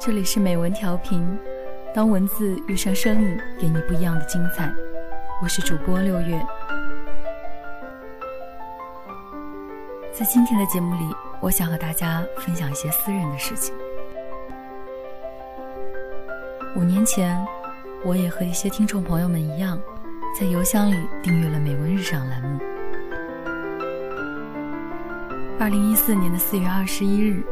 这里是美文调频，当文字遇上声音，给你不一样的精彩。我是主播六月，在今天的节目里，我想和大家分享一些私人的事情。五年前，我也和一些听众朋友们一样，在邮箱里订阅了《美文日常》栏目。二零一四年的四月二十一日。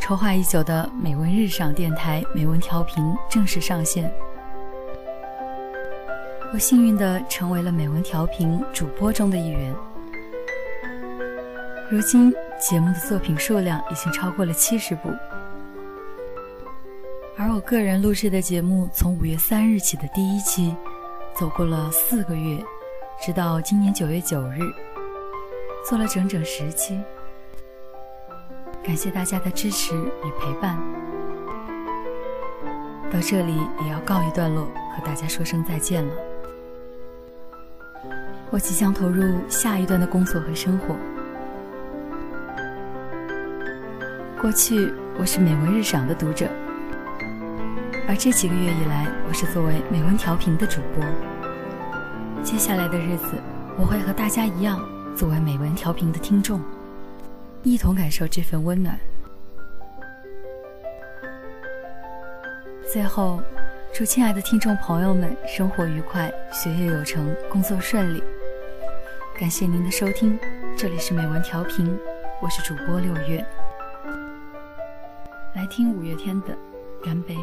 筹划已久的美文日赏电台美文调频正式上线，我幸运地成为了美文调频主播中的一员。如今节目的作品数量已经超过了七十部，而我个人录制的节目从五月三日起的第一期，走过了四个月，直到今年九月九日，做了整整十期。感谢大家的支持与陪伴，到这里也要告一段落，和大家说声再见了。我即将投入下一段的工作和生活。过去我是美文日赏的读者，而这几个月以来，我是作为美文调频的主播。接下来的日子，我会和大家一样，作为美文调频的听众。一同感受这份温暖。最后，祝亲爱的听众朋友们生活愉快，学业有成，工作顺利。感谢您的收听，这里是美文调频，我是主播六月。来听五月天的《干杯》。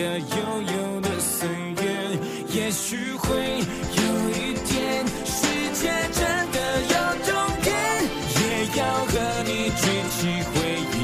的悠悠的岁月，也许会有一天，世界真的有终点，也要和你举起回忆。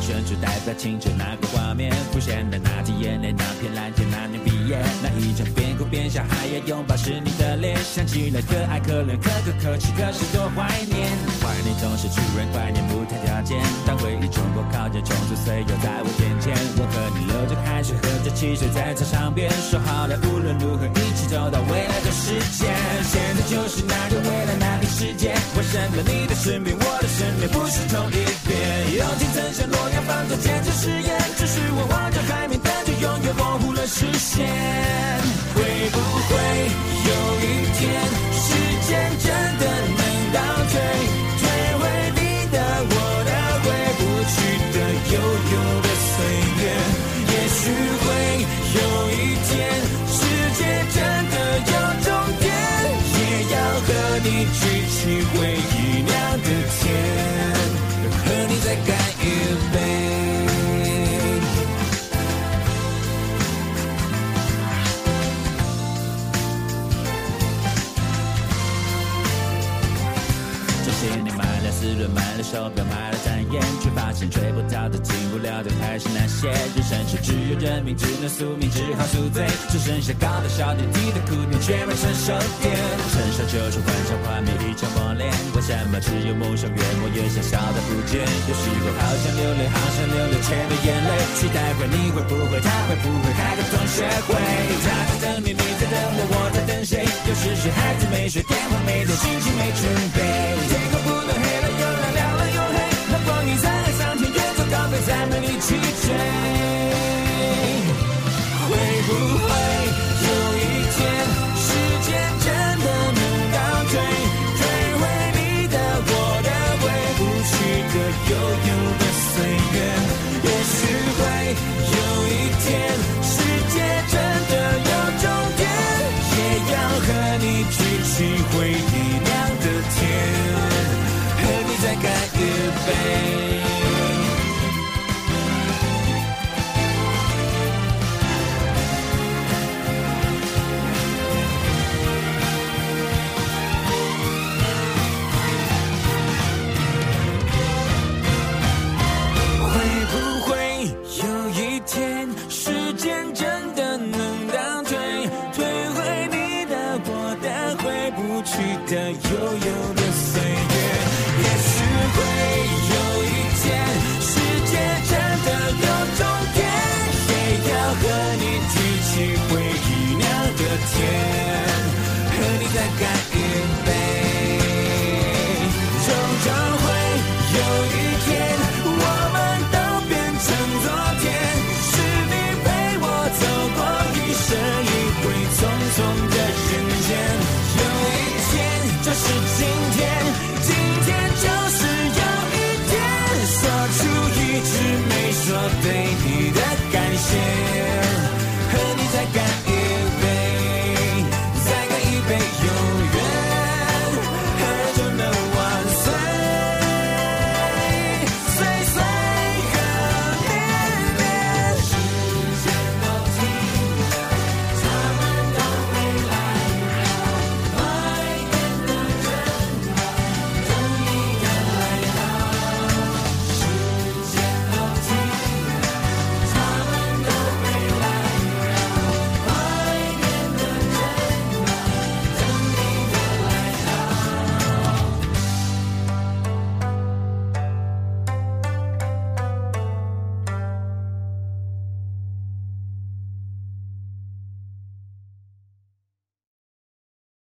选出代表青春那个画面，浮现的那滴眼泪，那片蓝天，那年毕业，那一张边哭边笑还要拥抱是你的脸，想起来可爱可怜可歌可泣，可是多怀念。怀念总是突然，怀念不谈条件。当回忆冲破靠近，冲出岁月在我眼前，我和你流着汗水，喝着汽水，在操场边说好了，无论如何一起走到未来的世界。现在就是那个未来，那个世界，为什么你的身边，我的身边不是同一坚持誓言，只是我望着海面，但却永远模糊了视线。会不会有一天，时间真的能倒退，退回你的、我的、回不去的、悠悠的岁月？也许会有一天，世界真的有终点，也要和你举起回忆买了手表买了单眼，却发现追不到的、进不了的还是那些。人生是只有认命，只能宿命，只好宿醉。只剩下高的小点，低的哭点，却没成熟点。成熟就是幻想幻灭一场磨练。为什么只有梦想越磨越想笑的不见？有时候好想流泪，好想流泪，却没眼泪。期待会，你会不会，他会不会开个同学会？他在等你，你在等我，我在等谁？有时是孩子没睡，电话没接，心情没准备。change. 有的岁月也许会有一天世界真的有终点也要和你举起回忆酿的甜和你再干一杯终究会有一天我们都变成昨天是你陪我走过一生一回匆匆的